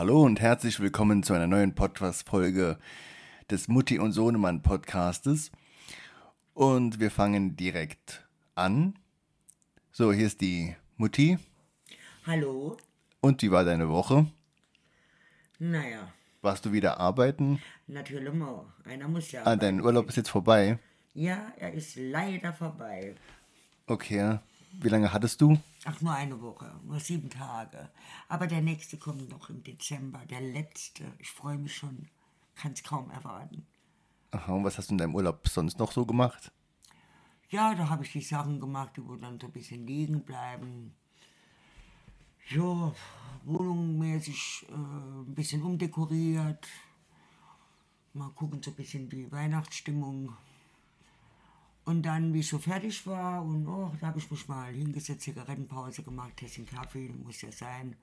Hallo und herzlich willkommen zu einer neuen Podcast-Folge des Mutti und Sohnemann Podcastes. Und wir fangen direkt an. So, hier ist die Mutti. Hallo? Und wie war deine Woche? Naja, Warst du wieder arbeiten? natürlich mal. Einer muss ja. Ah, dein Urlaub ist jetzt vorbei. Ja, er ist leider vorbei. Okay. Wie lange hattest du? Ach, nur eine Woche, nur sieben Tage. Aber der nächste kommt noch im Dezember, der letzte. Ich freue mich schon, kann es kaum erwarten. Aha, und was hast du in deinem Urlaub sonst noch so gemacht? Ja, da habe ich die Sachen gemacht, die wo dann so ein bisschen liegen bleiben. Ja, wohnungmäßig äh, ein bisschen umdekoriert. Mal gucken, so ein bisschen die Weihnachtsstimmung. Und dann, wie ich so fertig war, und oh, da habe ich mich mal hingesetzt, Zigarettenpause gemacht, Tässchen Kaffee, muss ja sein.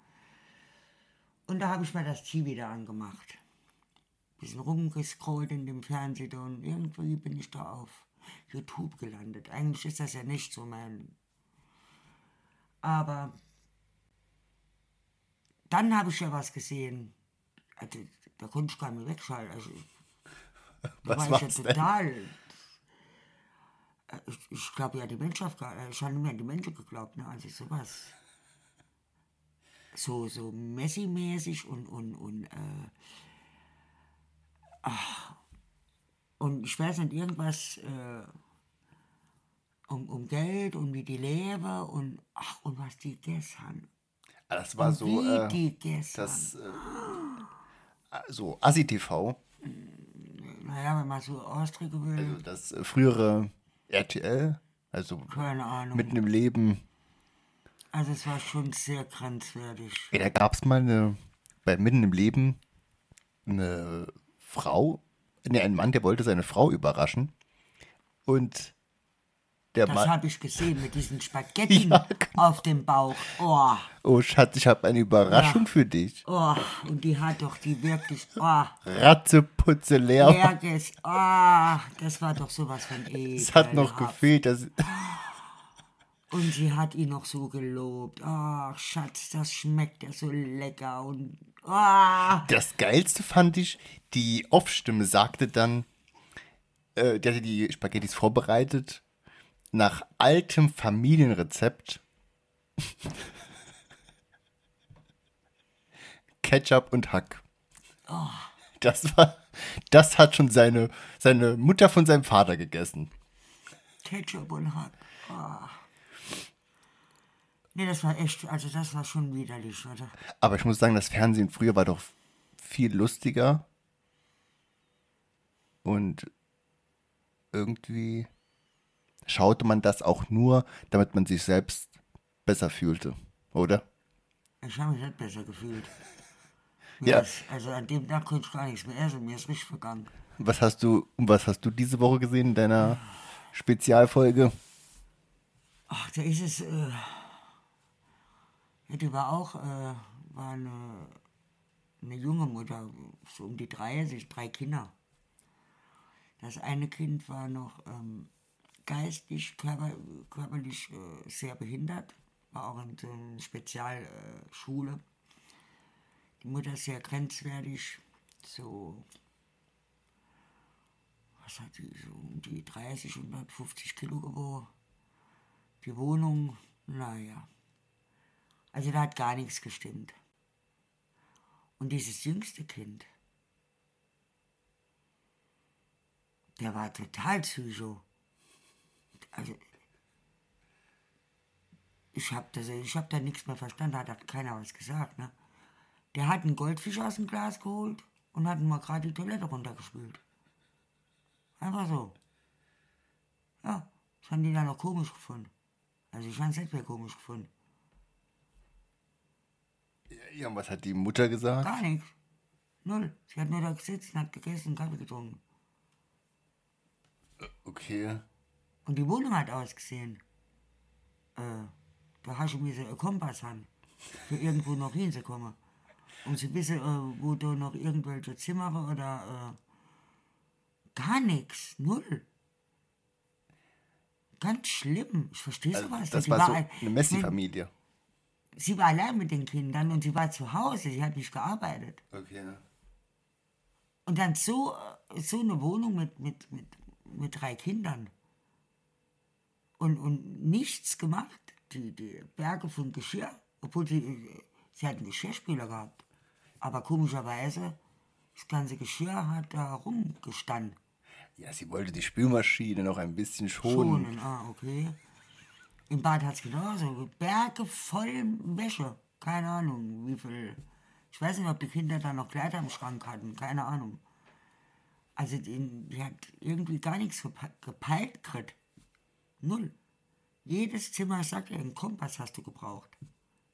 Und da habe ich mal das Tee wieder angemacht. Bisschen rumgescrollt in dem Fernsehen und irgendwie bin ich da auf YouTube gelandet. Eigentlich ist das ja nicht so mein. Aber dann habe ich ja was gesehen. Also, da konnte ich gar nicht wegschalten. Also, da Was war ich ja denn? total. Äh, Ich, ich glaube ja, die Menschheit, äh, ich habe nicht mehr an die Menschen geglaubt, ne? Also sowas. So, so Messi-mäßig und, und, und, äh, ach, und ich weiß nicht, irgendwas äh, um, um Geld und wie die leben und, ach, und was die haben. Ah, Das war Und so, wie äh, die gegessen das, äh, so Assi-TV, Naja, wenn man so ausdrücken will, also das äh, frühere RTL, also keine Ahnung. mitten im Leben. Also es war schon sehr grenzwertig. Ey, da gab es mal eine, bei Mitten im Leben eine Frau, ne, ein Mann, der wollte seine Frau überraschen. Und der Das habe ich gesehen mit diesen Spaghetti Ja, auf dem Bauch. Oh, oh Schatz, ich habe eine Überraschung für dich. oh, und die hat doch die wirklich, oh, Ratzeputze leer. Oh, das war doch sowas von ekelhaft. Es hat noch gefehlt, dass, Und sie hat ihn noch so gelobt. Ach, Schatz, das schmeckt ja so lecker. Und, oh, Das Geilste fand ich, die Off-Stimme sagte dann, äh, die hatte die Spaghettis vorbereitet, nach altem Familienrezept. Ketchup und Hack. Das war, das hat schon seine, seine Mutter von seinem Vater gegessen. Ketchup und Hack. Oh. Nee, das war echt, also das war schon widerlich, oder? Aber ich muss sagen, das Fernsehen früher war doch viel lustiger. Und irgendwie schaute man das auch nur, damit man sich selbst besser fühlte, oder? Ich habe mich nicht besser gefühlt. Ja. Das, also an dem Tag konnte ich gar nichts mehr essen, mir ist richtig vergangen. Was hast du, was hast du diese Woche gesehen in deiner Spezialfolge? Ach, da ist es, äh, ja, die war auch, äh, war eine, eine junge Mutter, so um die 30, drei Kinder. Das eine Kind war noch ähm, geistig, körper, körperlich äh, sehr behindert, war auch in so einer Spezialschule. Äh, die Mutter sehr grenzwertig, so, was hat die, so um die 30, 150 Kilo gewogen. Die Wohnung, naja. Also da hat gar nichts gestimmt. Und dieses jüngste Kind, der war total psycho. Also, ich habe ich hab da nichts mehr verstanden, da hat keiner was gesagt. Ne? Der hat einen Goldfisch aus dem Glas geholt und hat mal gerade die Toilette runtergespült. Einfach so. Ja, das haben die dann noch komisch gefunden. Also ich fand es nicht mehr komisch gefunden. Ja, und was hat die Mutter gesagt? Gar nichts. Null. Sie hat nur da gesessen, hat gegessen und Kaffee getrunken. Okay. Und die Wohnung hat ausgesehen. Äh, da hast du mir so einen Kompass haben, für irgendwo noch hinzukommen. Um zu wissen, äh, wo da noch irgendwelche Zimmer oder äh, gar nichts. Null. Ganz schlimm. Ich verstehe Also, sowas das. Die war so ein- eine Messi-Familie. sie war allein mit den Kindern und sie war zu Hause, sie hat nicht gearbeitet. Okay. Und dann so, äh, so eine Wohnung mit, mit, mit, mit drei Kindern. Und, und nichts gemacht. Die, die Berge von Geschirr, obwohl sie, sie hat einen Geschirrspüler gehabt. Aber komischerweise, das ganze Geschirr hat da rumgestanden. Ja, sie wollte die Spülmaschine noch ein bisschen schonen. Schonen, ah, okay. Im Bad hat es genauso. Berge voll Wäsche. Keine Ahnung, wie viel. Ich weiß nicht, ob die Kinder da noch Kleider im Schrank hatten. Keine Ahnung. Also, die, die hat irgendwie gar nichts gepe- gepeilt gekriegt. Null. Jedes Zimmer sagt einen Kompass hast du gebraucht.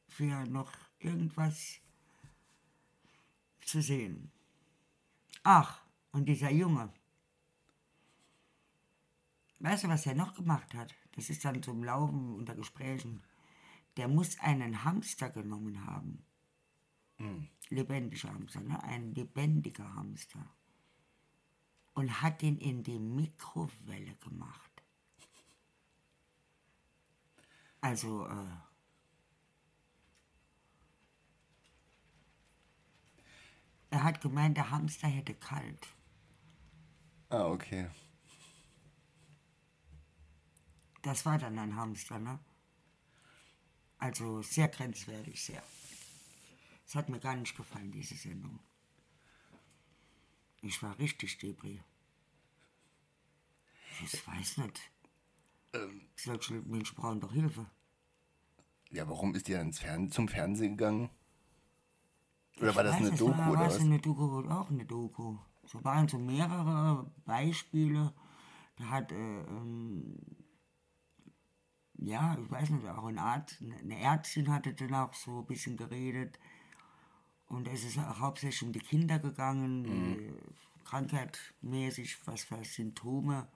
Für noch irgendwas zu sehen. Ach, und dieser Junge. Weißt du, was er noch gemacht hat? Das ist dann zum Laufen unter Gesprächen. Der muss einen Hamster genommen haben. Lebendiger Hamster, ne? Ein lebendiger Hamster. Und hat den in die Mikrowelle gemacht. Also, äh, er hat gemeint, der Hamster hätte kalt. Ah, okay. Das war dann ein Hamster, ne? Also sehr grenzwertig, sehr. Es hat mir gar nicht gefallen, diese Sendung. Ich war richtig Debris. Ich weiß nicht. Solche Menschen brauchen doch Hilfe. Ja, warum ist die dann Fern zum Fernsehen gegangen? Oder war das weiß, eine es Doku war, oder war was? eine Doku oder auch eine Doku. So waren so mehrere Beispiele. Da hat, äh, ähm, ja, ich weiß nicht, auch ein Arzt, eine Ärztin hatte dann auch so ein bisschen geredet. Und es ist auch hauptsächlich um die Kinder gegangen, äh, krankheitmäßig, was für Symptome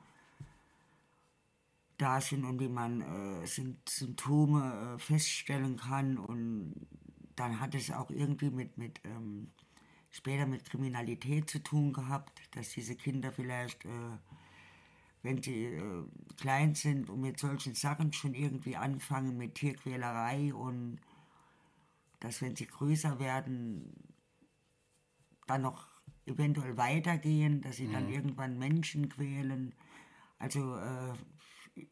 da sind und wie man äh, Sym- Symptome äh, feststellen kann. Und dann hat es auch irgendwie mit, mit ähm, später mit Kriminalität zu tun gehabt, dass diese Kinder vielleicht, äh, wenn sie äh, klein sind und mit solchen Sachen schon irgendwie anfangen mit Tierquälerei und dass wenn sie größer werden, dann noch eventuell weitergehen, dass sie dann irgendwann Menschen quälen. Also, äh,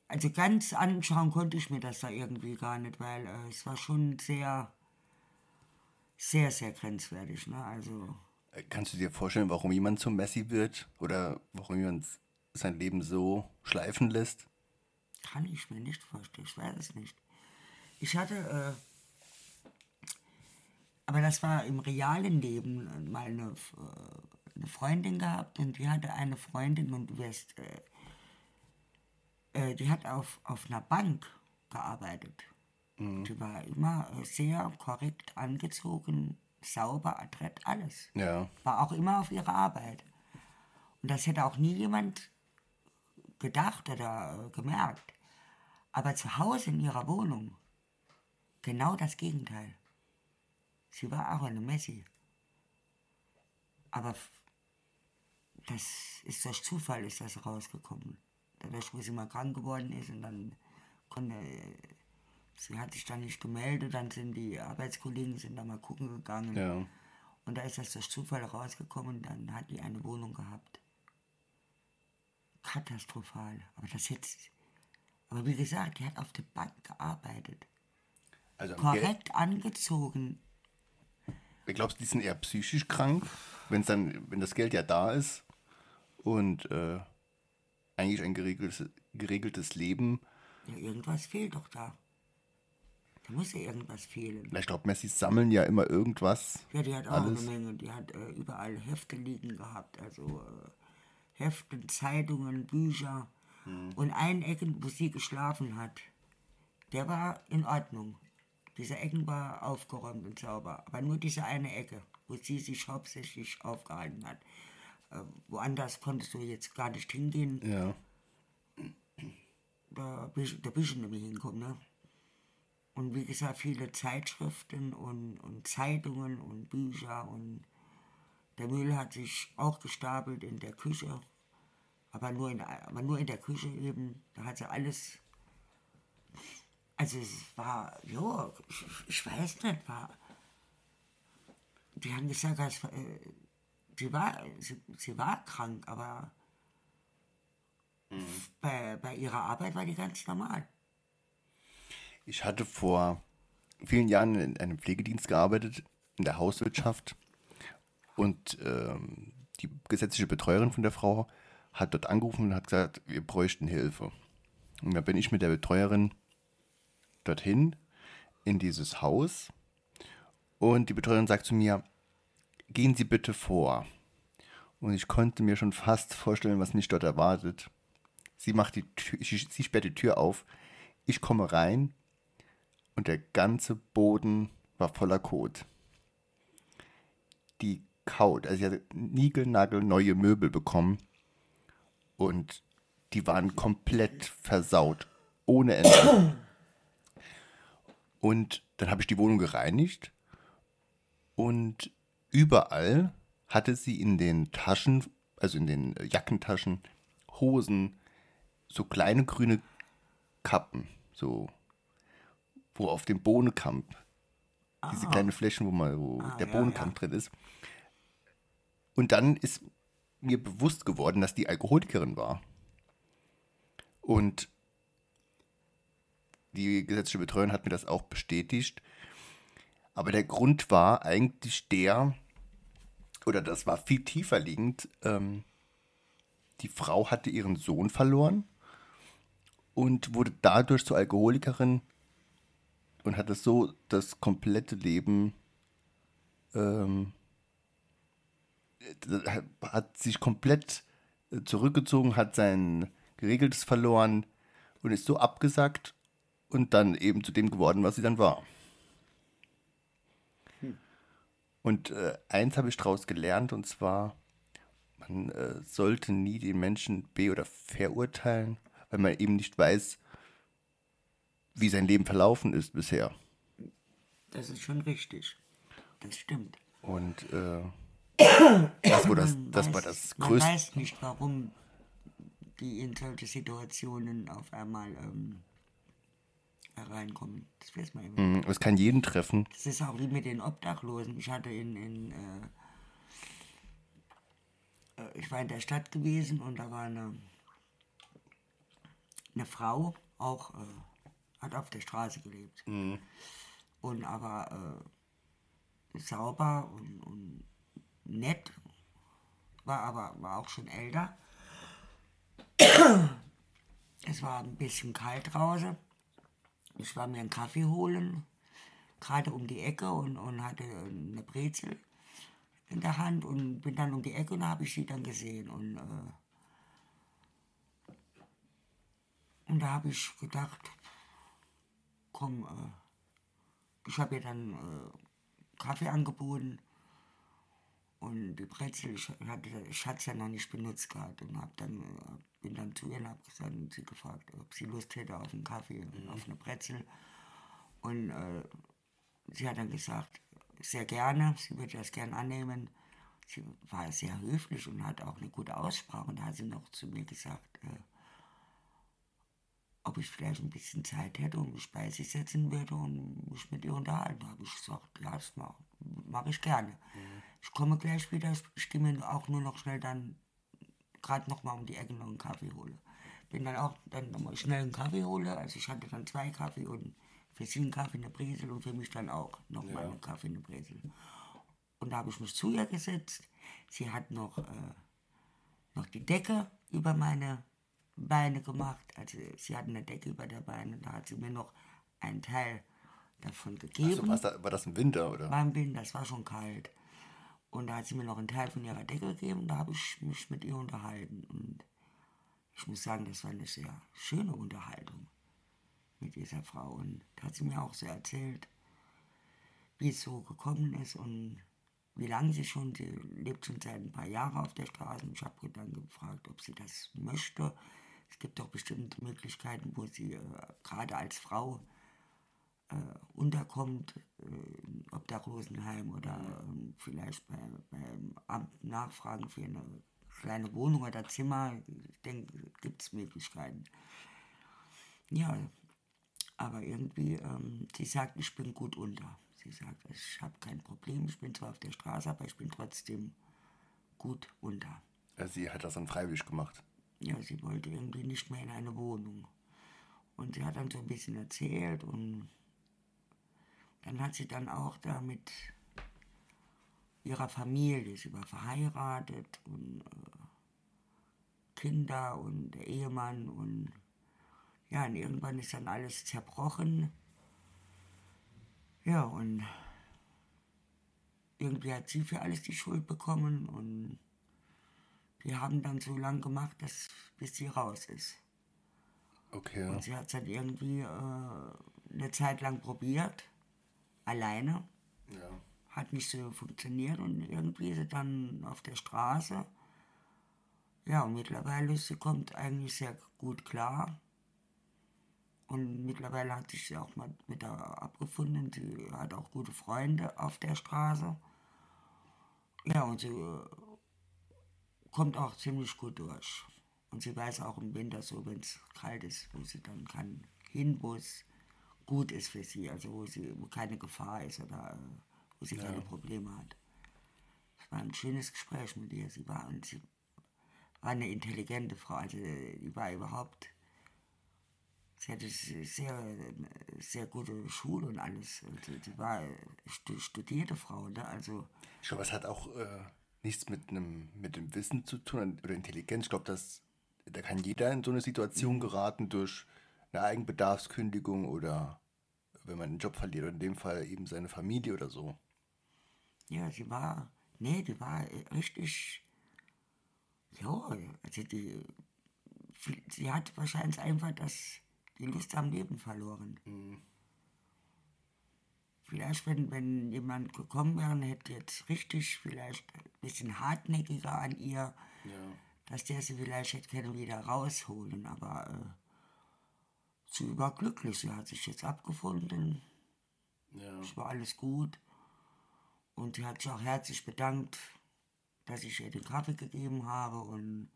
also ganz anschauen konnte ich mir das da irgendwie gar nicht, weil äh, es war schon sehr, sehr, sehr grenzwertig. Ne? Also, Äh, Kannst du dir vorstellen, warum jemand zum Messi wird? Oder warum jemand sein Leben so schleifen lässt? Kann ich mir nicht vorstellen, ich weiß es nicht. Ich hatte, äh, aber das war im realen Leben äh, mal eine, äh, eine Freundin gehabt und die hatte eine Freundin und du wirst, äh, äh, die hat auf, auf einer Bank gearbeitet. Die war immer äh, sehr korrekt angezogen, sauber, adrett, alles. Ja. War auch immer auf ihre Arbeit. Und das hätte auch nie jemand gedacht oder gemerkt. Aber zu Hause in ihrer Wohnung genau das Gegenteil. Sie war auch eine Messi. Aber das ist durch Zufall ist das rausgekommen. Wo sie mal krank geworden ist und dann konnte, sie hat sich dann nicht gemeldet, dann sind die Arbeitskollegen sind da mal gucken gegangen. Ja. Und da ist das durch Zufall rausgekommen, dann hat die eine Wohnung gehabt. Katastrophal. Aber das jetzt. Aber wie gesagt, die hat auf der Bank gearbeitet. Also am Geld, Korrekt angezogen. glaubst du, die sind eher psychisch krank, wenn's dann, wenn das Geld ja da ist und äh, eigentlich ein geregeltes, geregeltes Leben. Ja, irgendwas fehlt doch da. Da muss ja irgendwas fehlen. Ich glaube, Messis sammeln ja immer irgendwas. Ja, die hat auch Alles. eine Menge. Die hat äh, überall Hefte liegen gehabt. Also äh, Hefte, Zeitungen, Bücher. Und ein Ecken, wo sie geschlafen hat, der war in Ordnung. Diese Ecken war aufgeräumt und sauber. Aber nur diese eine Ecke, wo sie sich hauptsächlich aufgehalten hat. Äh, woanders konntest du jetzt gar nicht hingehen. Ja. Da bist, da bist du nämlich hingekommen. Ne? Und wie gesagt, viele Zeitschriften und, und Zeitungen und Bücher und der Müll hat sich auch gestapelt in der Küche. Aber nur in, aber nur in der Küche eben. Da hat sie alles Also es war, ja, ich, ich weiß nicht, war. Die haben gesagt, als, äh, sie, war, sie, sie war krank, aber bei, bei ihrer Arbeit war die ganz normal. Ich hatte vor vielen Jahren in einem Pflegedienst gearbeitet, in der Hauswirtschaft. Und ähm, die gesetzliche Betreuerin von der Frau hat dort angerufen und hat gesagt, wir bräuchten Hilfe. Und da bin ich mit der Betreuerin dorthin in dieses Haus und die Betreuerin sagt zu mir, gehen Sie bitte vor. Und ich konnte mir schon fast vorstellen, was mich dort erwartet. Sie macht die Tür, sie sperrt die Tür auf, ich komme rein und der ganze Boden war voller Kot. Die Kaut, also sie hatte niegelnagelneue Möbel bekommen und die waren komplett versaut, ohne Ende. Und dann habe ich die Wohnung gereinigt und überall hatte sie in den Taschen, also in den Jackentaschen, Hosen, so kleine grüne Kappen, so wo auf dem Bohnenkamp, diese kleinen Flächen, wo, mal, wo der ja, Bohnenkamp ja. drin ist. Und dann ist mir bewusst geworden, dass die Alkoholikerin war. Und die gesetzliche Betreuerin hat mir das auch bestätigt. Aber der Grund war eigentlich der, oder das war viel tiefer liegend, ähm, die Frau hatte ihren Sohn verloren und wurde dadurch zur Alkoholikerin und hatte so das komplette Leben ähm, äh, hat sich komplett äh, zurückgezogen, hat sein geregeltes verloren und ist so abgesackt und dann eben zu dem geworden, was sie dann war. Und äh, eins habe ich daraus gelernt und zwar, man äh, sollte nie den Menschen be- oder verurteilen, weil man eben nicht weiß, wie sein Leben verlaufen ist bisher. Das ist schon richtig. Das stimmt. Und äh, das, war das, das war das man Größte. weiß nicht, warum die in solche Situationen auf einmal ähm, reinkommen. Das weiß man eben. Mhm, Es kann jeden treffen. Das ist auch wie mit den Obdachlosen. Ich hatte in, in äh, äh, ich war in der Stadt gewesen und da war eine, eine Frau, auch äh, hat auf der Straße gelebt. Und aber äh, sauber und, und nett, war aber war auch schon älter. Es war ein bisschen kalt draußen. Ich war mir einen Kaffee holen, gerade um die Ecke und, und hatte eine Brezel in der Hand und bin dann um die Ecke und habe ich sie dann gesehen. Und, äh, und da habe ich gedacht, komm, äh, ich habe ihr dann äh, Kaffee angeboten und die Brezel, ich hatte ich hatte es ja noch nicht benutzt gehabt und hab dann, äh, bin dann zu ihr und habe gesagt, und sie gefragt, ob sie Lust hätte auf einen Kaffee und auf eine Brezel. Und äh, sie hat dann gesagt, sehr gerne, sie würde das gern annehmen. Sie war sehr höflich und hat auch eine gute Aussprache. Und da hat sie noch zu mir gesagt, äh, ob ich vielleicht ein bisschen Zeit hätte und mich bei sie setzen würde und mich mit ihr unterhalten. Da habe ich gesagt, ja, das mache mach ich gerne. Ich komme gleich wieder, ich, ich gehe mir auch nur noch schnell dann gerade noch mal um die Ecke noch einen Kaffee hole. Bin dann auch dann noch mal schnell einen Kaffee hole, also ich hatte dann zwei Kaffee und für sie einen Kaffee, eine Brezel und für mich dann auch noch mal einen Kaffee, eine Brezel. Und da habe ich mich zu ihr gesetzt. Sie hat noch, äh, noch die Decke über meine Beine gemacht. Also sie hat eine Decke über der Beine. Da hat sie mir noch einen Teil davon gegeben. Also, war das im Winter, oder? War im Winter, es war schon kalt. Und da hat sie mir noch einen Teil von ihrer Decke gegeben und da habe ich mich mit ihr unterhalten. Und ich muss sagen, das war eine sehr schöne Unterhaltung mit dieser Frau. Und da hat sie mir auch so erzählt, wie es so gekommen ist und wie lange sie schon, sie lebt schon seit ein paar Jahren auf der Straße. Ich habe dann gefragt, ob sie das möchte. Es gibt doch bestimmte Möglichkeiten, wo sie äh, gerade als Frau äh, unterkommt, äh, im Obdachlosenheim oder ähm, vielleicht bei, beim Amt nachfragen für eine kleine Wohnung oder Zimmer. Ich denke, gibt es Möglichkeiten. Ja, Aber irgendwie, ähm, sie sagt, ich bin gut unter. Sie sagt, ich habe kein Problem, ich bin zwar auf der Straße, aber ich bin trotzdem gut unter. Also sie hat das dann freiwillig gemacht. Ja, sie wollte irgendwie nicht mehr in eine Wohnung. Und sie hat dann so ein bisschen erzählt und dann hat sie dann auch da mit ihrer Familie, sie war verheiratet und äh, Kinder und der Ehemann und ja, und irgendwann ist dann alles zerbrochen. Ja, und irgendwie hat sie für alles die Schuld bekommen und wir haben dann so lange gemacht, dass, bis sie raus ist. Okay. Und sie hat es dann irgendwie äh, eine Zeit lang probiert, alleine. Ja. Hat nicht so funktioniert und irgendwie ist sie dann auf der Straße. Ja, und mittlerweile sie kommt eigentlich sehr gut klar. Und mittlerweile hat sich sie auch mal mit der abgefunden. Sie hat auch gute Freunde auf der Straße. Ja, und sie äh, kommt auch ziemlich gut durch. Und sie weiß auch im Winter so, wenn es kalt ist, wo sie dann kann hin, wo es gut ist für sie, also wo, sie, wo keine Gefahr ist oder äh, wo sie keine Probleme hat. Es war ein schönes Gespräch mit ihr. Sie war, und sie war eine intelligente Frau, also die war überhaupt, sie hatte sehr, sehr gute Schule und alles. Sie, sie war stu- studierte Frau, ne? also Ich glaube, es hat auch äh, nichts mit einem mit dem Wissen zu tun oder Intelligenz. Ich glaube, dass da kann jeder in so eine Situation geraten durch eine Eigenbedarfskündigung oder wenn man einen Job verliert oder in dem Fall eben seine Familie oder so. Ja, sie war, nee, die war äh, richtig, ja, also die, sie- hat wahrscheinlich einfach das, die Lust am Leben verloren. Vielleicht, wenn, wenn jemand gekommen wäre und hätte jetzt richtig, vielleicht ein bisschen hartnäckiger an ihr, dass der sie vielleicht hätte können wieder rausholen, aber äh, sie war glücklich, sie hat sich jetzt abgefunden, Ja. es war alles gut. Und sie hat sich auch herzlich bedankt, dass ich ihr den Kaffee gegeben habe. Und,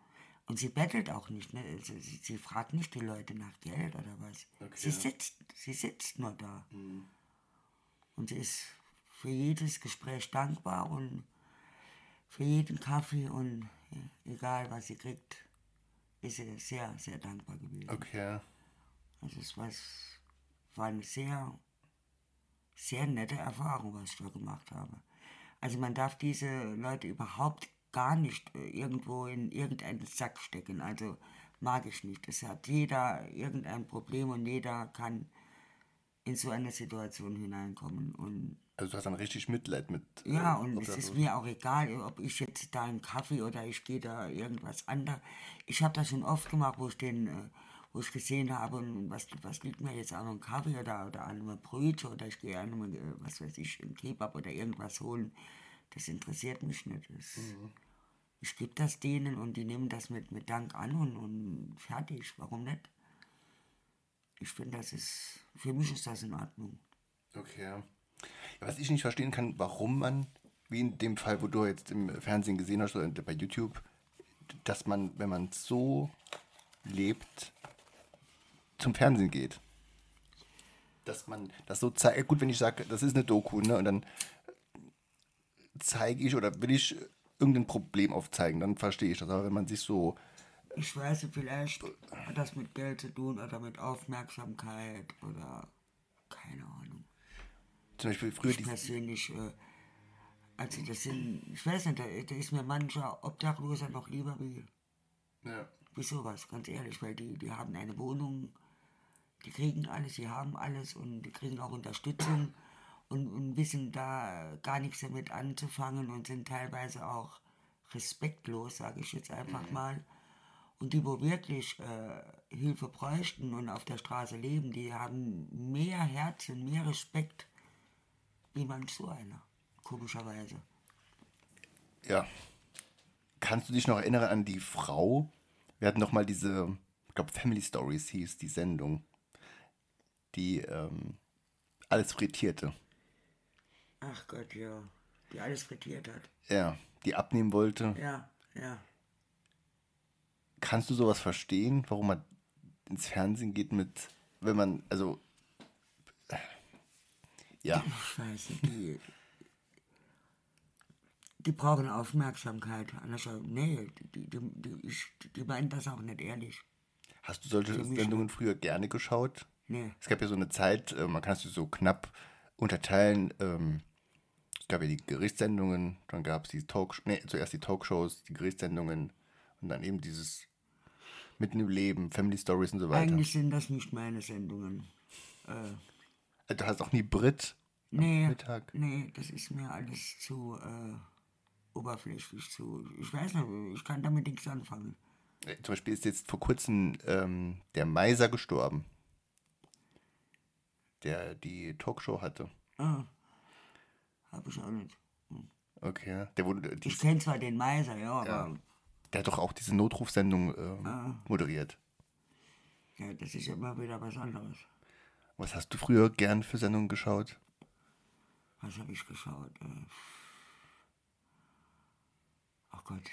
und sie bettelt auch nicht. Ne? Sie, sie, sie fragt nicht die Leute nach Geld oder was. Sie, sitzt, sie sitzt nur da. Und sie ist für jedes Gespräch dankbar und für jeden Kaffee und äh, egal was sie kriegt, ist sie sehr, sehr dankbar gewesen. Okay. Also es war, war eine sehr, sehr nette Erfahrung, was ich da gemacht habe. Also man darf diese Leute überhaupt gar nicht äh, irgendwo in irgendeinen Sack stecken. Also mag ich nicht. Es hat jeder irgendein Problem und jeder kann in so eine Situation hineinkommen. Und Also du hast dann richtig Mitleid mit. ja, äh, und es ist mir auch egal, ob ich jetzt da einen Kaffee oder ich gehe da irgendwas anderes. Ich habe das schon oft gemacht, wo ich den, äh, wo ich gesehen habe, und was, was liegt mir jetzt an einem Kaffee oder, oder an einem Brötchen oder ich gehe an einem, äh, was weiß ich, einen Kebab oder irgendwas holen. Das interessiert mich nicht. Das, Ich gebe das denen und die nehmen das mit, mit Dank an und, und fertig. Warum nicht? Ich finde, das ist, für mich ist das in Ordnung. Okay. Was ich nicht verstehen kann, warum man, wie in dem Fall, wo du jetzt im Fernsehen gesehen hast oder bei YouTube, dass man, wenn man so lebt, zum Fernsehen geht. Dass man das so zeigt. Gut, wenn ich sage, das ist eine Doku, ne? Und dann zeige ich oder will ich irgendein Problem aufzeigen, dann verstehe ich das. Aber wenn man sich so. Ich weiß nicht, vielleicht hat das mit Geld zu tun oder mit Aufmerksamkeit oder keine Ahnung. Zum Beispiel früher Ich die. persönlich, äh, also das sind, ich weiß nicht, da, da ist mir mancher Obdachloser noch lieber wie, Ja. wie sowas, ganz ehrlich, weil die, die haben eine Wohnung, die kriegen alles, sie haben alles und die kriegen auch Unterstützung und, und wissen da gar nichts damit anzufangen und sind teilweise auch respektlos, sage ich jetzt einfach mal. Und die, wo wirklich äh, Hilfe bräuchten und auf der Straße leben, die haben mehr Herz und mehr Respekt wie manch so einer, komischerweise. Ja. Kannst du dich noch erinnern an die Frau? Wir hatten noch mal diese, ich glaube Family Stories hieß die Sendung, die ähm, alles frittierte. Ach Gott, ja. Die alles frittiert hat. Ja, die abnehmen wollte. Ja, ja. Kannst du sowas verstehen, warum man ins Fernsehen geht mit, wenn man, also Ja. Ich weiß nicht, die, die brauchen Aufmerksamkeit. Anders, nee, die, die, die, die meinen das auch nicht ehrlich. Hast du solche Sendungen früher gerne geschaut? Nee. Es gab ja so eine Zeit, äh, man kann es so knapp unterteilen. Ähm, es gab ja die Gerichtssendungen, dann gab es die Talkshows, nee, zuerst die Talkshows, die Gerichtssendungen und dann eben dieses Mitten im Leben, Family Stories und so weiter. Eigentlich sind das nicht meine Sendungen. Äh, Du hast auch nie Brit Nee, Mittag. nee, das ist mir alles zu äh, oberflächlich. Zu, ich weiß nicht, ich kann damit nichts anfangen. Äh, Zum Beispiel ist jetzt vor kurzem ähm, der Meiser gestorben, der die Talkshow hatte. Ah, hab ich auch nicht. Okay, der wurde, die, Ich kenne zwar den Meiser, ja, aber der hat doch auch diese Notrufsendung ähm, Ah. moderiert. ja, das ist ja immer wieder was anderes. Was hast du früher gern für Sendungen geschaut? Was habe ich geschaut? Äh, Ach Gott,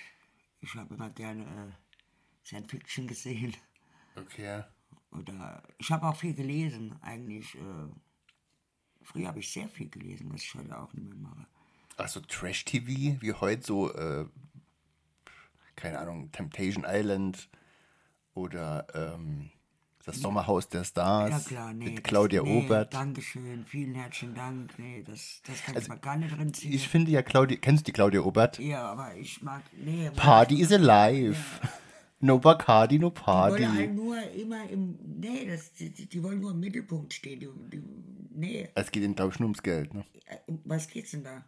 ich habe immer gerne äh, Science Fiction gesehen. Okay. Oder ich habe auch viel gelesen, eigentlich. Äh, früher habe ich sehr viel gelesen, was ich heute auch nicht mehr mache. Also Trash-TV, wie heute so, äh, keine Ahnung, Temptation Island oder ähm, das Sommerhaus der Stars Ja klar, nee. mit das- Claudia nee, Obert. Dankeschön, vielen herzlichen Dank. Nee, das, das kann ich mal gar nicht drin ziehen. Ich finde ja Claudia, kennst du die Claudia Obert? ja, aber ich mag, nee. Party is alive. No Bacardi, no Die wollen halt Party. nur immer im, nee, das, die, die wollen nur im Mittelpunkt stehen. Die, die, nee, Es geht ihnen, glaube ich, nur ums Geld, ne? äh, was geht's denn da?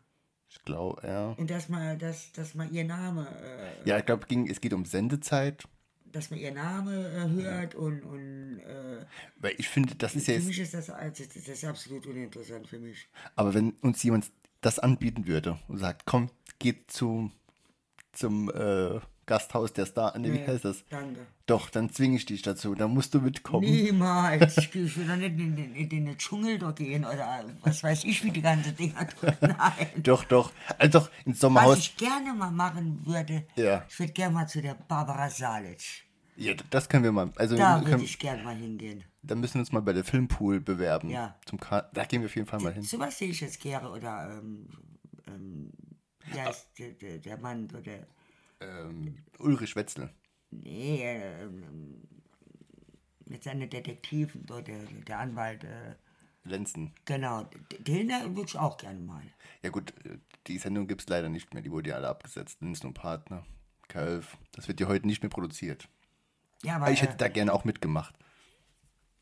Ich glaube, ja. Und dass mal, dass, dass mal ihr Name, äh, Ja, ich glaube, es geht um Sendezeit. dass man ihr Name äh, hört und, und äh, Weil ich finde, das ist ja für jetzt, mich ist das, das ist absolut uninteressant für mich. aber wenn uns jemand das anbieten würde und sagt, komm, geht zu, zum äh, Gasthaus der Star, nee, wie Nee, heißt das? danke. Doch, dann zwinge ich dich dazu, dann musst du mitkommen. Niemals. Ich, will doch nicht in den, in den Dschungel da gehen oder was weiß ich, wie die ganze Dinger. Nein. Doch, doch. Also doch, ins Was Sommerhaus. ich gerne mal machen würde, Ja. ich würde gerne mal zu der Barbara Salic. Ja, das können wir mal. Also Da würde ich gerne mal hingehen. da müssen wir uns mal bei der Filmpool bewerben. Ja. Zum Ka da gehen wir auf jeden Fall mal hin. So was sehe ich jetzt gerne. Oder, ähm, ähm, wie heißt der, der, der Mann, so der, Ähm, Ulrich Wetzel. nee, ähm, mit seinen Detektiven, so der, der Anwalt, äh, Lenzen. genau, den äh, würde ich auch gerne mal. Ja gut, äh, die Sendung gibt es leider nicht mehr. Die wurde ja alle abgesetzt. Lenzen und Partner. K11. Das wird ja heute nicht mehr produziert. Ja, aber Aber ich hätte äh, da gerne auch mitgemacht.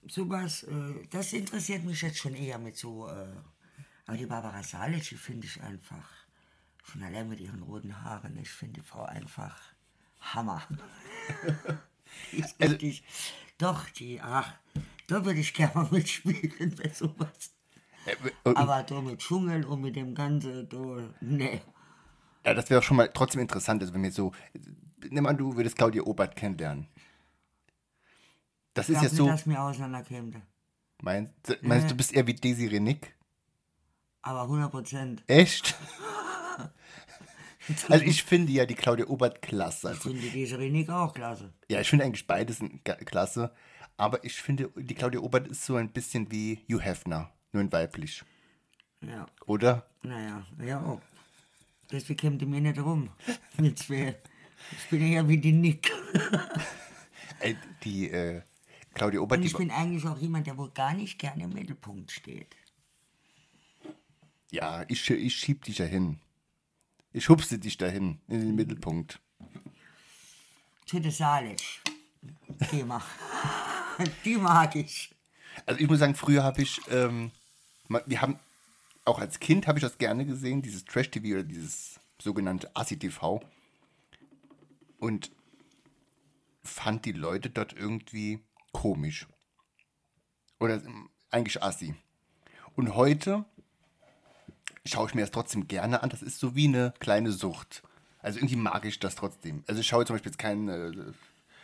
sowas, äh, das interessiert mich jetzt schon eher mit so, äh, aber die Barbara Salic, die finde ich einfach, schon allein mit ihren roten Haaren, ich finde die Frau einfach Hammer. die ist Also richtig, doch, die, ach, da würde ich gerne mal mitspielen bei sowas. Äh, und- Aber da mit Dschungel und mit dem Ganzen, da, nee. Ja, das wäre schon mal trotzdem interessant, also wenn wir so. Nimm an, du würdest Claudia Obert kennenlernen. Das ist Glaub jetzt nicht, so. dass mir auseinanderkäme. Meinst, meinst du, du bist eher wie Desiree Nick? Aber 100 Prozent. Echt? Also ich finde ja die Claudia Obert klasse. Ich Also, finde diese Renik auch klasse. ja, ich finde eigentlich beides klasse. Aber ich finde, die Claudia Obert ist so ein bisschen wie Hugh Hefner, nur in weiblich. Ja. Oder? Naja, ja auch. Deswegen käme die mir nicht rum. Mit zwei. Ich bin ja wie die Nick. Ey, die äh, Claudia Obert, Und die, ich bin eigentlich auch jemand, der wohl gar nicht gerne im Mittelpunkt steht. ja, ich, ich schieb dich dahin. Ich hupse dich dahin, in den Mittelpunkt. Zu der Salic. Die mag. Die mag ich. Also ich muss sagen, früher habe ich, ähm, wir haben, auch als Kind habe ich das gerne gesehen, dieses Trash-TV oder dieses sogenannte Assi-TV. Und fand die Leute dort irgendwie komisch. Oder ähm, eigentlich Assi. Und heute schaue ich mir das trotzdem gerne an. Das ist so wie eine kleine Sucht. Also irgendwie mag ich das trotzdem. Also ich schaue zum Beispiel jetzt keinen äh,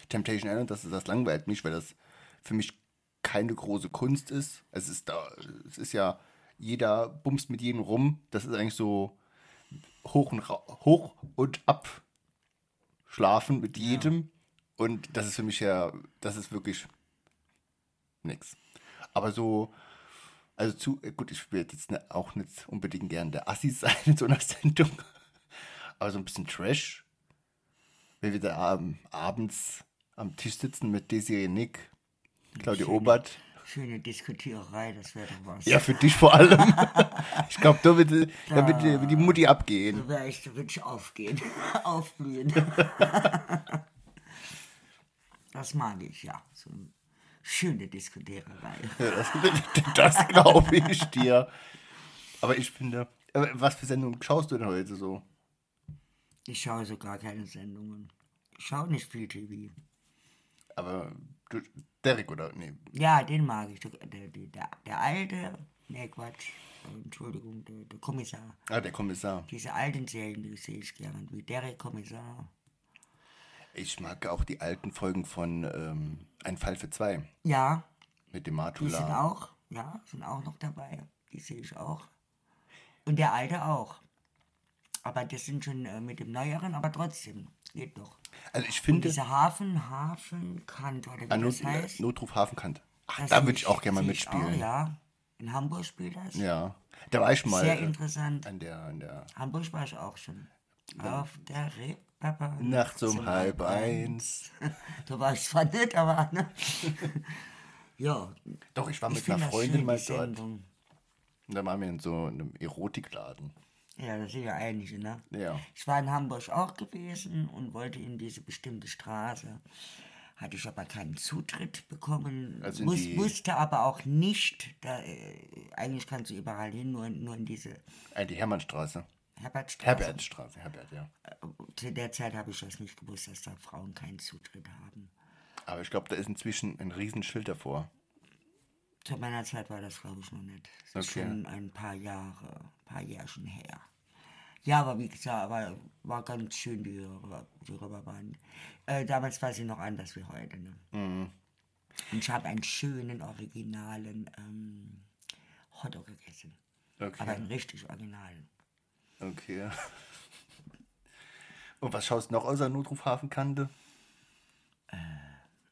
Temptation Island, das, das langweilt mich, weil das für mich keine große Kunst ist. Es ist da, es ist ja, jeder bumst mit jedem rum. Das ist eigentlich so hoch und, hoch und ab schlafen mit jedem. Und das ist für mich ja, das ist wirklich nix. Aber so, Also zu, äh, gut, ich will jetzt ne, auch nicht unbedingt gern der Assi sein in so einer Sendung. Aber so ein bisschen Trash. Wenn wir da ähm, abends am Tisch sitzen mit Desiree Nick, Claudia Schöne- Obert. Schöne Diskutiererei, das wäre doch was. Ja, für dich vor allem. ich glaube, da wird, da die- die Mutti abgehen. Da wäre ich, da würde ich aufgehen, aufblühen. das mag ich, ja. So eine schöne Diskutiererei. Das das glaube ich dir. Aber ich finde, was für Sendungen schaust du denn heute so? Ich schaue so gar keine Sendungen. Ich schaue nicht viel TV. Aber du, Derek oder? Nee. Ja, den mag ich. Der, der, der, der alte, nee, Quatsch, Entschuldigung, der, der Kommissar. Ah, der Kommissar. Diese alten Serien, die sehe ich gerne, wie Derek Kommissar. Ich mag auch die alten Folgen von ähm, Ein Fall für zwei Ja, mit dem die sind Matula. auch, ja, sind auch noch dabei. Die sehe ich auch. Und der alte auch. Aber das sind schon äh, mit dem Neueren, aber trotzdem, geht doch. Also ich Und finde, diese Hafen, Hafenkant, oder wie an das Not, heißt. Notruf Hafenkant. Ach, das da würde ich auch gerne mal mitspielen. Auch, ja, in Hamburg spielt das. Ja. Da war ich mal Sehr äh, interessant. an der, an der Hamburg war ich auch schon. Auf der Reeperbahn. Nachts um halb eins. Da war ich zwar nicht, aber. Ne? ja. Doch, ich war ich mit find einer Freundin mal dort. Und da waren wir in so einem Erotikladen. Ja, das sind ja einige, ne? Ja. Ich war in Hamburg auch gewesen und wollte in diese bestimmte Straße. Hatte ich aber keinen Zutritt bekommen. Also Muss, wusste aber auch nicht, da, äh, eigentlich kannst du überall hin, nur, nur in diese Äh, die Hermannstraße. Herbertstraße. Herbertstraße, Herbert, ja. Zu der Zeit habe ich das nicht gewusst, dass da Frauen keinen Zutritt haben. Aber ich glaube, da ist inzwischen ein Riesenschild davor. Zu meiner Zeit war das, glaube ich, noch nicht. Das ist Okay. schon ein paar Jahre, paar Jährchen her. Ja, aber wie gesagt, war, war ganz schön, die, die Röberbahn. Äh, damals war sie noch anders wie heute. Ne? Mhm. Und ich habe einen schönen, originalen ähm, Hotdog gegessen. Okay. Aber einen richtig originalen. Okay. Und was schaust du noch außer Notruf Hafenkante?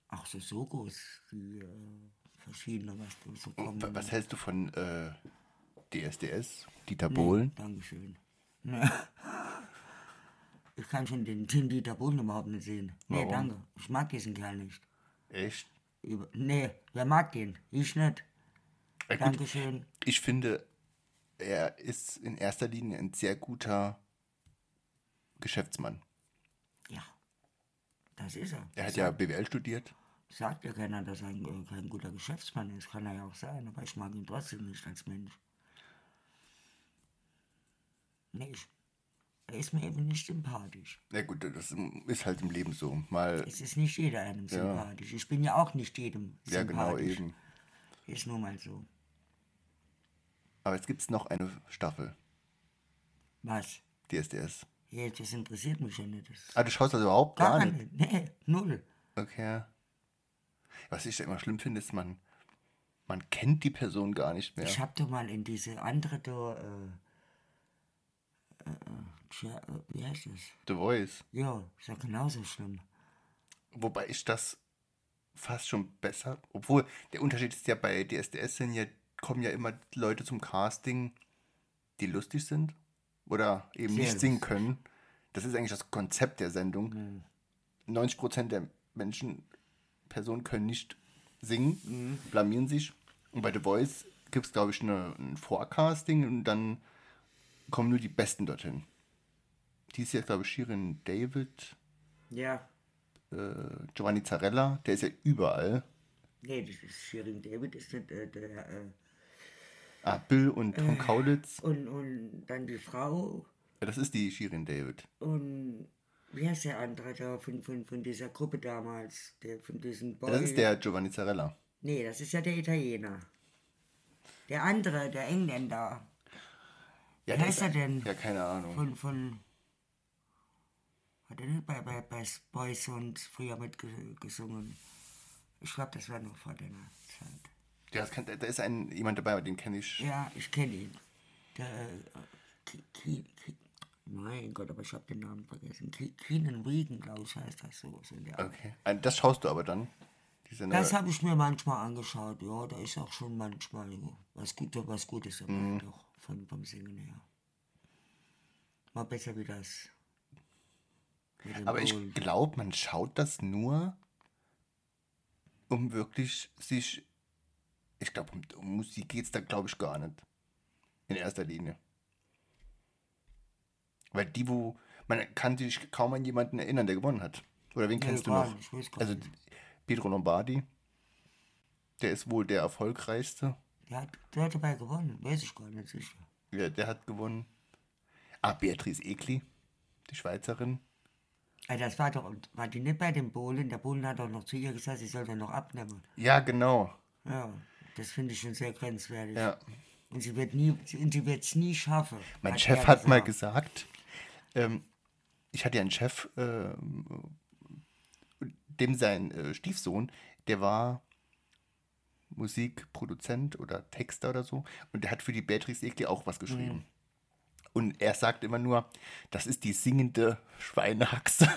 Auch so Sokos, die äh, verschiedene, was da so kommen. Wa- Was hältst du von äh, DSDS? Dieter Bohlen? Dankeschön. Ne. Ich kann schon den, den Dieter Bohlen überhaupt nicht sehen. Nee, Warum? danke. Ich mag diesen Kerl nicht. Echt? Über, nee, wer mag den? Ich nicht. Ja, Dankeschön. ich finde, er ist in erster Linie ein sehr guter Geschäftsmann. Ja, das ist er. Er hat ja BWL studiert. Sagt ja keiner, dass er ein, kein guter Geschäftsmann ist. Kann er ja auch sein, aber ich mag ihn trotzdem nicht als Mensch. Nee, ich, er ist mir eben nicht sympathisch. Na gut, das ist halt im Leben so. Mal, Es ist nicht jeder einem sympathisch. Ich bin ja auch nicht jedem ja genau sympathisch. eben. Ist nun mal so. Aber jetzt gibt es noch eine Staffel, Was? DSDS. Ja, das interessiert mich ja nicht. Das Ah, du schaust also überhaupt gar, gar nicht? nicht. Nee, null. Okay. Was ich da immer schlimm finde, ist, man, man kennt die Person gar nicht mehr. Ich hab doch mal in diese andere da, äh, äh, äh, tja, äh, wie heißt das? The Voice. Ja, ist ja genauso schlimm. Wobei ich das fast schon besser, obwohl der Unterschied ist ja bei DSDS sind ja, kommen ja immer Leute zum Casting, die lustig sind oder eben Sehr nicht singen lustig. können. Das ist eigentlich das Konzept der Sendung. 90% der Menschen, Personen können nicht singen, blamieren sich. Und bei The Voice gibt es, glaube ich, eine, ein Forecasting und dann kommen nur die Besten dorthin. Die ist ja, glaube ich, Shirin David, Ja. äh, Giovanni Zarella, der ist ja überall. Nee, das ist Shirin David, ist nicht äh, der, äh, Ah, Bill und Tom Kaulitz. und, und dann die Frau Ja, das ist die Shirin David. und wie heißt der andere da von, von, von dieser Gruppe damals, der von diesem Boy? Das ist der Giovanni Zarella. Nee, das ist ja der Italiener. Der andere, der Engländer. Ja, Wie der heißt ist- er denn? Ja, keine Ahnung. Von, von. Hat er nicht bei, bei, bei Boys und früher mitgesungen? Ich glaube, das war noch vor deiner Zeit. Ja, kann, da ist ein, jemand dabei, den kenne ich. Ja, ich kenne ihn. Der. Äh, Ki, Ki, Ki, mein Gott, aber ich habe den Namen vergessen. Keenan Regan, glaube ich, heißt das so. so. Okay. Das schaust du aber dann, Das habe ich mir manchmal angeschaut, ja, da ist auch schon manchmal was Gutes, was Gutes dabei, Mhm. doch, von, vom Singen her. Mal besser wie das. aber ich glaube, man schaut das nur, um wirklich sich. Ich glaube, um, um Musik geht es da, glaube ich, gar nicht. In erster Linie. Weil die, wo. Man kann sich kaum an jemanden erinnern, der gewonnen hat. Oder wen kennst du noch? nicht, Also. Pedro Lombardi. Der ist wohl der erfolgreichste. Der hat, der hat dabei gewonnen, weiß ich gar nicht sicher. Ja, der hat gewonnen. Ah, Beatrice Egli, die Schweizerin. Ah, das war doch, war die nicht bei dem Bohlen? Der Bohlen hat doch noch zu ihr gesagt, sie soll dann noch abnehmen. Ja, genau. Ja, das finde ich schon sehr grenzwertig. Ja. Und sie wird nie, und sie wird es nie schaffen. Mein hat Chef hat mal gesagt, ähm, ich hatte ja einen Chef, ähm, dem sein äh, Stiefsohn, der war Musikproduzent oder Texter oder so und der hat für die Beatrice Egli auch was geschrieben. Und er sagt immer nur, das ist die singende Schweinehaxe.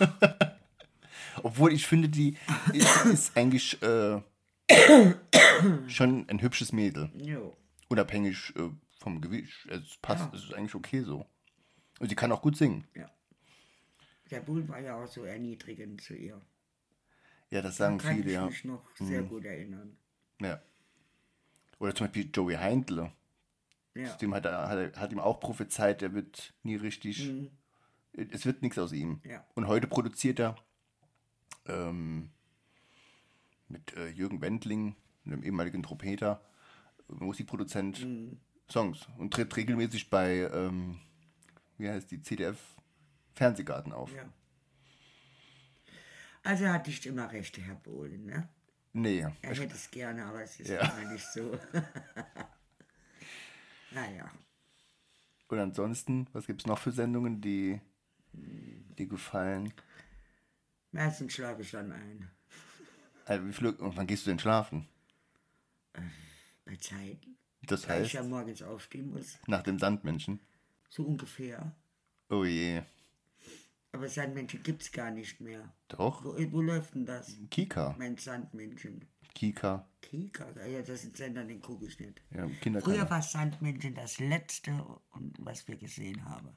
Obwohl ich finde, die ist, ist eigentlich äh, schon ein hübsches Mädel Jo. unabhängig äh, vom Gewicht. Es passt, es ist eigentlich okay so. Und sie kann auch gut singen. Ja. Der Bohlen war ja auch so erniedrigend zu ihr. Ja, das sagen Kann viele, ich ja. Mhm. mich noch sehr gut erinnern. ja. Oder zum Beispiel Joey Heindle. Ja. Dem hat, er, hat, er, hat ihm auch prophezeit, er wird nie richtig. Es wird nichts aus ihm. Mhm. Ja. Und heute produziert er ähm, mit äh, Jürgen Wendling, einem ehemaligen Trompeter, äh, Musikproduzent, Mhm. Songs und tritt regelmäßig bei, ähm, wie heißt die, CDF Fernsehgarten auf. ja. Also er hat nicht immer recht, Herr Bohlen, ne? Nee, Er hätte es gerne, aber es ist Ja. immer nicht so. naja. Und ansonsten, was gibt es noch für Sendungen, die dir gefallen? Meistens schlafe ich dann ein. Also, wie viel, und wann gehst du denn schlafen? Zeiten. Das Weil ich heißt, ja morgens aufstehen muss. nach dem Sandmenschen. So ungefähr. Oh je. Aber Sandmännchen gibt es gar nicht mehr. Doch, Wo, wo läuft denn das? Kika. Mein Sandmännchen. Kika. Kika, ja, das sind Sender, den gucke ich nicht. Ja, Früher Kinderkanal. war Sandmännchen das letzte, und was wir gesehen haben.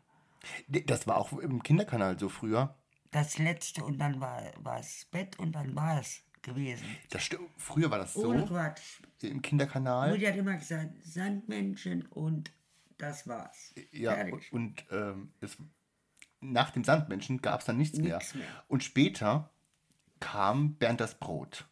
Das war auch im Kinderkanal so früher. Das letzte und dann war es Bett und dann war es gewesen. Das stimmt. Früher war das Ohne so Quatsch. im Kinderkanal. Mutti hat immer gesagt, Sandmännchen und das war's. Ja, Fertig. und ähm, es, nach dem Sandmenschen gab es dann nichts mehr. Nichts mehr. Und später kam Bernd das Brot.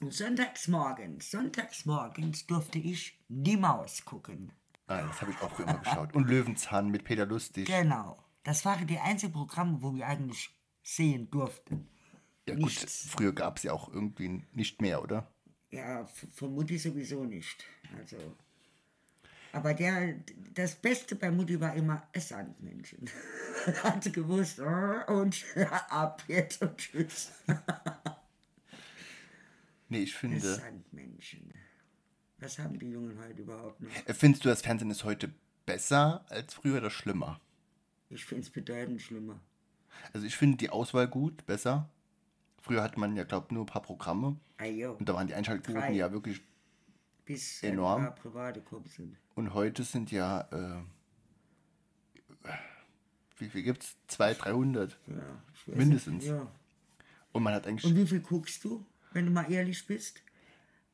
Und sonntags morgens, sonntags morgens durfte ich die Maus gucken. Ah, das habe ich auch immer geschaut. Und Löwenzahn mit Peter Lustig. Genau. Das waren die einzigen Programme, wo wir eigentlich sehen durften. Ja gut, Nichts. früher gab es ja auch irgendwie nicht mehr, oder? Ja, von Mutti sowieso nicht. Also. Aber der, das Beste bei Mutti war immer ein Sandmännchen. Hat sie gewusst, oh, und ab jetzt und tschüss. Nee, ich finde. Sandmännchen. Was haben die Jungen heute überhaupt noch? Äh, Findest du, das Fernsehen ist heute besser als früher oder schlimmer? Ich finde es bedeutend schlimmer. Also ich finde die Auswahl gut, besser. Früher hatte man ja, glaube ich, nur ein paar Programme. Ah, Und da waren die Einschaltquoten Drei. ja wirklich. bis enorm. ein paar private Gruppen sind. Und heute sind ja. Äh, wie viel gibt's? 200, 300. Ja, Mindestens. Ja. Und man hat eigentlich. Und wie viel guckst du, wenn du mal ehrlich bist?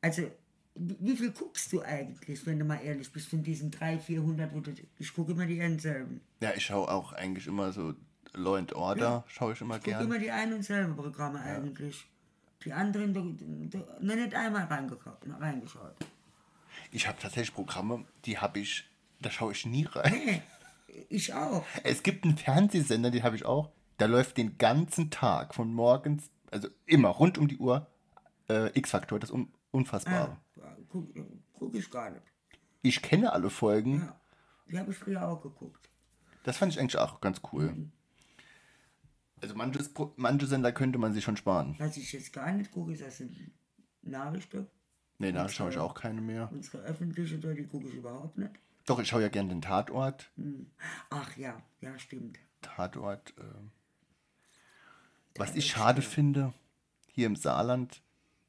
Also, wie viel guckst du eigentlich, wenn du mal ehrlich bist, von diesen 300, 400, wo du, ich gucke immer die selben. Ja, ich schaue auch eigentlich immer so Law and Order, schaue ich immer Ich gucke gern. immer die ein und selben Programme eigentlich. Die anderen, noch nicht einmal reingeschaut. Ich habe tatsächlich Programme, die habe ich. Da schaue ich nie rein. Nee, ich auch. Es gibt einen Fernsehsender, den habe ich auch. Da läuft den ganzen Tag von morgens, also immer rund um die Uhr, äh, X-Faktor, das Un Unfassbare. Guck, guck ich gar nicht. Ich kenne alle Folgen. Ja, die habe ich früher auch geguckt. Das fand ich eigentlich auch ganz cool. Also manches, manche Sender könnte man sich schon sparen. Was ich jetzt gar nicht gucke, ist das sind Nachrichten. Nee, da schaue ich auch keine mehr. Unsere öffentliche, die gucke ich überhaupt nicht. Doch, ich schaue ja gerne den Tatort. Ach ja, ja, stimmt. Tatort. ähm. Was ich schade finde, hier im Saarland,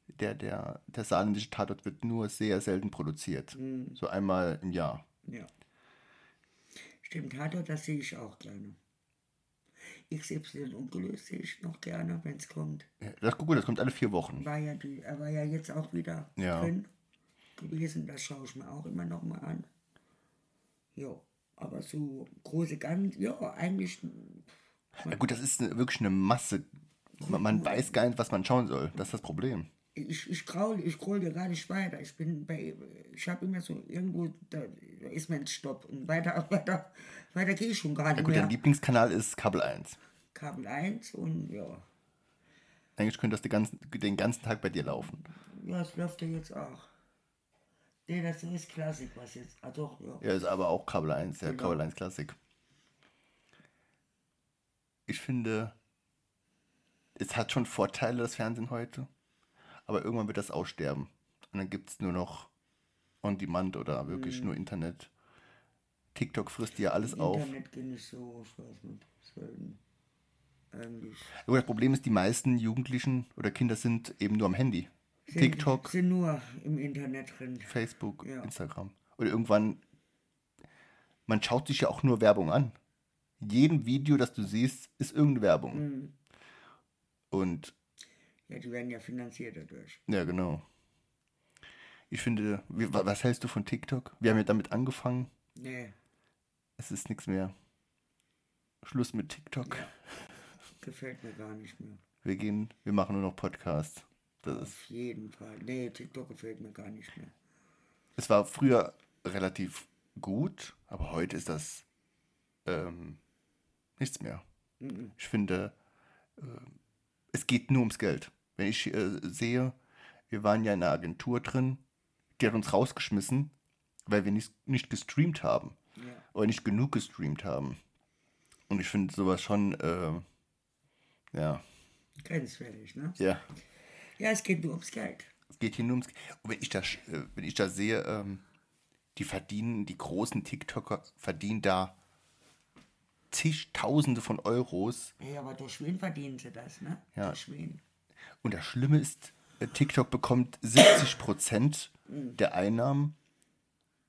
der, der, der saarländische Tatort wird nur sehr selten produziert. So einmal im Jahr. Ja. Stimmt, Tatort, das sehe ich auch gerne. XY ungelöst sehe ich noch gerne, wenn es kommt. Das, gut, das kommt alle vier Wochen. War ja die, er war ja jetzt auch wieder Ja. drin gewesen. Das schaue ich mir auch immer noch mal an. Ja, aber so große Ganz, ja, eigentlich, Ja, gut, das ist eine, wirklich eine Masse. Man, man weiß gar nicht, was man schauen soll. Das ist das Problem. Ich, ich kraul, ich scroll dir gar nicht weiter. Ich bin bei, ich habe immer so irgendwo, da, ist mein Stopp. Und weiter, weiter, weiter gehe ich schon gar Ja, nicht gut, mehr. dein Lieblingskanal ist Kabel 1. Kabel 1 und ja, Eigentlich könnte das den ganzen, den ganzen Tag bei dir laufen. ja, es läuft ja jetzt auch. Nee, das ist Klassik, was jetzt, ah doch, ja. Ja, ist aber auch Kabel 1, ja, Genau. Kabel 1 Klassik. Ich finde, es hat schon Vorteile, das Fernsehen heute, aber irgendwann wird das aussterben. Und dann gibt es nur noch On-Demand oder wirklich Mhm. nur Internet. TikTok frisst dir alles auf. Internet geht nicht so, nicht, selten. Eigentlich. Aber das Problem ist, die meisten Jugendlichen oder Kinder sind eben nur am Handy. Sind, TikTok, Sind nur im Internet drin. Facebook, Ja. Instagram. Und irgendwann, man schaut sich ja auch nur Werbung an. Jedem Video, das du siehst, ist irgendeine Werbung. Mhm. Und Ja, die werden ja finanziert dadurch. ja, genau. Ich finde, was hältst du von TikTok? Wir haben ja damit angefangen. Nee, Es ist nichts mehr. Schluss mit TikTok. gefällt mir gar nicht mehr. Wir gehen, wir machen nur noch Podcasts. Das Auf jeden Fall. Nee, TikTok gefällt mir gar nicht mehr. es war früher relativ gut, aber heute ist das ähm, nichts mehr. Ich finde, äh, es geht nur ums Geld. Wenn ich äh, sehe, wir waren ja in einer Agentur drin, die hat uns rausgeschmissen, weil wir nicht, nicht gestreamt haben. Ja. Oder nicht genug gestreamt haben. Und ich finde sowas schon, äh, ja, Grenzwertig, ne? ja, Ja, es geht nur ums Geld. es geht hier nur ums. Und wenn ich da, äh, wenn ich da sehe, ähm, die verdienen, die großen TikToker verdienen da zigtausende von Euros. Ja, aber durch wen verdienen sie das, ne? Ja. Durch wen? Und das Schlimme ist, äh, TikTok bekommt 70 Prozent der Einnahmen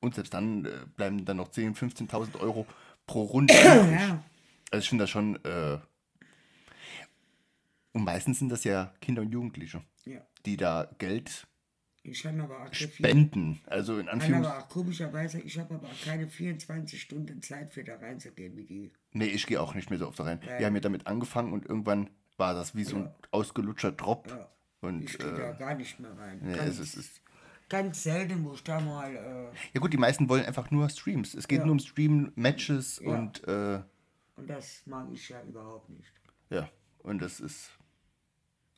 und selbst dann äh, bleiben dann noch 10.000, 15.000 Euro pro Runde übrig. Ja. Also ich finde das schon. Äh, und meistens sind das ja Kinder und Jugendliche, Ja. die da Geld Ich habe aber auch spenden. Also in kann Anführungs... aber auch komischerweise, ich habe aber auch keine 24 Stunden Zeit für da reinzugehen wie die. Nee, ich gehe auch nicht mehr so oft da rein. Nein. Wir haben ja damit angefangen und irgendwann war das wie so ein ausgelutschter Drop. Ja. Und Ich gehe da äh, gar nicht mehr rein. nee, ganz, es ist, ganz selten, wo ich da mal. Äh, ja gut, die meisten wollen einfach nur Streams. Es geht Ja. nur um Stream, Matches Ja. und äh, und das mag ich ja überhaupt nicht. ja, und das ist.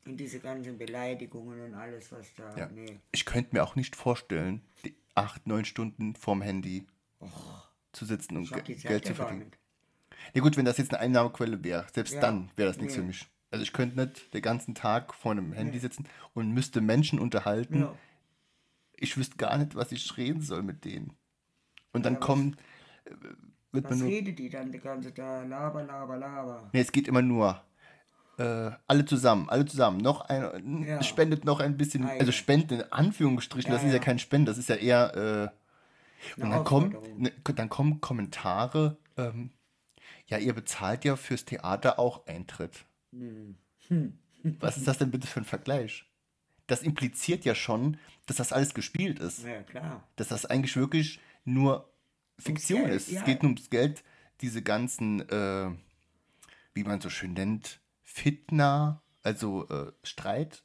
Und diese ganzen Beleidigungen und alles, was da. Ja. Nee. Ich könnte mir auch nicht vorstellen, die acht, neun Stunden vorm Handy zu sitzen und Zeit Geld ja zu verdienen. Ja gut, wenn das jetzt eine Einnahmequelle wäre, selbst Ja. dann wäre das nichts Nee. für mich. Also ich könnte nicht den ganzen Tag vor einem Handy sitzen und müsste Menschen unterhalten. Ja. Ich wüsste gar nicht, was ich reden soll mit denen. Und dann Ja, was- kommen, äh, wird man Was nur, redet die dann die ganze da? Laber, laber, laber. nee, es geht immer nur, äh, alle zusammen, alle zusammen, noch ein, Ja. spendet noch ein bisschen, also spenden in Anführungsstrichen, das Ja, ist ja kein Spenden, das ist ja eher, äh, und dann kommen, ne, dann kommen Kommentare, ähm, ja, ihr bezahlt ja fürs Theater auch Eintritt. Hm. Was ist das denn bitte für ein Vergleich? Das impliziert ja schon, dass das alles gespielt ist. Ja, klar. Dass das eigentlich wirklich nur Fiktion ist. ja. Es geht nur ums Geld. Diese ganzen, äh, wie man so schön nennt, Fitna, also äh, Streit,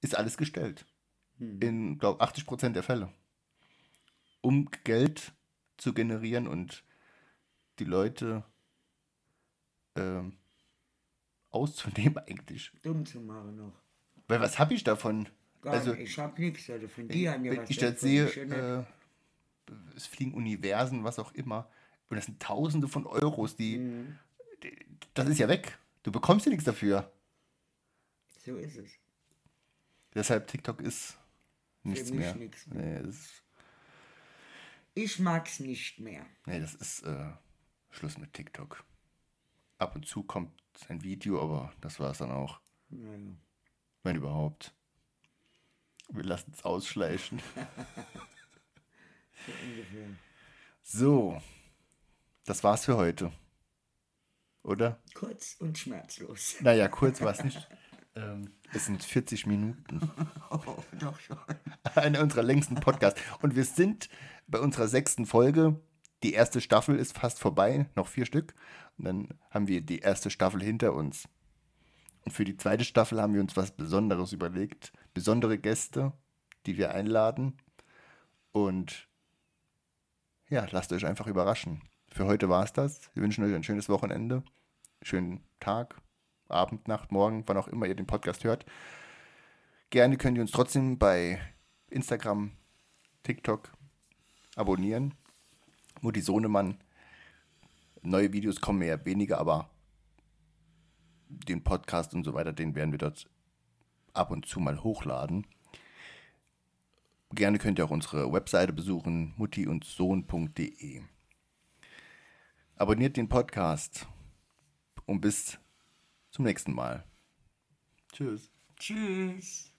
ist alles gestellt. Hm. In, glaube 80 Prozent der Fälle. Um Geld zu generieren und die Leute ähm, auszunehmen eigentlich. Dumm zu machen noch. Weil was habe ich davon? Gar also, nicht. Ich hab nichts. Also von dir haben ja wenn was ich das sehe, mir äh, es fliegen Universen, was auch immer, und das sind Tausende von Euros, die, Mhm. die das ist ja weg. Du bekommst ja nichts dafür. So ist es. Deshalb TikTok ist nichts mich mehr. nichts Nee, es ist, Ich mag's nicht mehr. nee, das ist äh, Schluss mit TikTok. Ab und zu kommt ein Video, aber das war es dann auch. Naja. Wenn überhaupt. Wir lassen es ausschleichen. So ungefähr. So, das war's für heute. Oder? Kurz und schmerzlos. Naja, kurz war es nicht. Ähm, es sind 40 Minuten. Oh, doch schon. Einer unserer längsten Podcasts. Und wir sind bei unserer sechsten Folge. Die erste Staffel ist fast vorbei, noch vier Stück. Und dann haben wir die erste Staffel hinter uns. Und für die zweite Staffel haben wir uns was Besonderes überlegt. Besondere Gäste, die wir einladen. Und ja, lasst euch einfach überraschen. Für heute war es das. Wir wünschen euch ein schönes Wochenende, schönen Tag, Abend, Nacht, Morgen, wann auch immer ihr den Podcast hört. Gerne könnt ihr uns trotzdem bei Instagram, TikTok abonnieren. Mutti Sohnemann. Neue Videos kommen eher weniger, aber den Podcast und so weiter, den werden wir dort ab und zu mal hochladen. Gerne könnt ihr auch unsere Webseite besuchen, muttiundsohn.de. Abonniert den Podcast und bis zum nächsten Mal. Tschüss. Tschüss.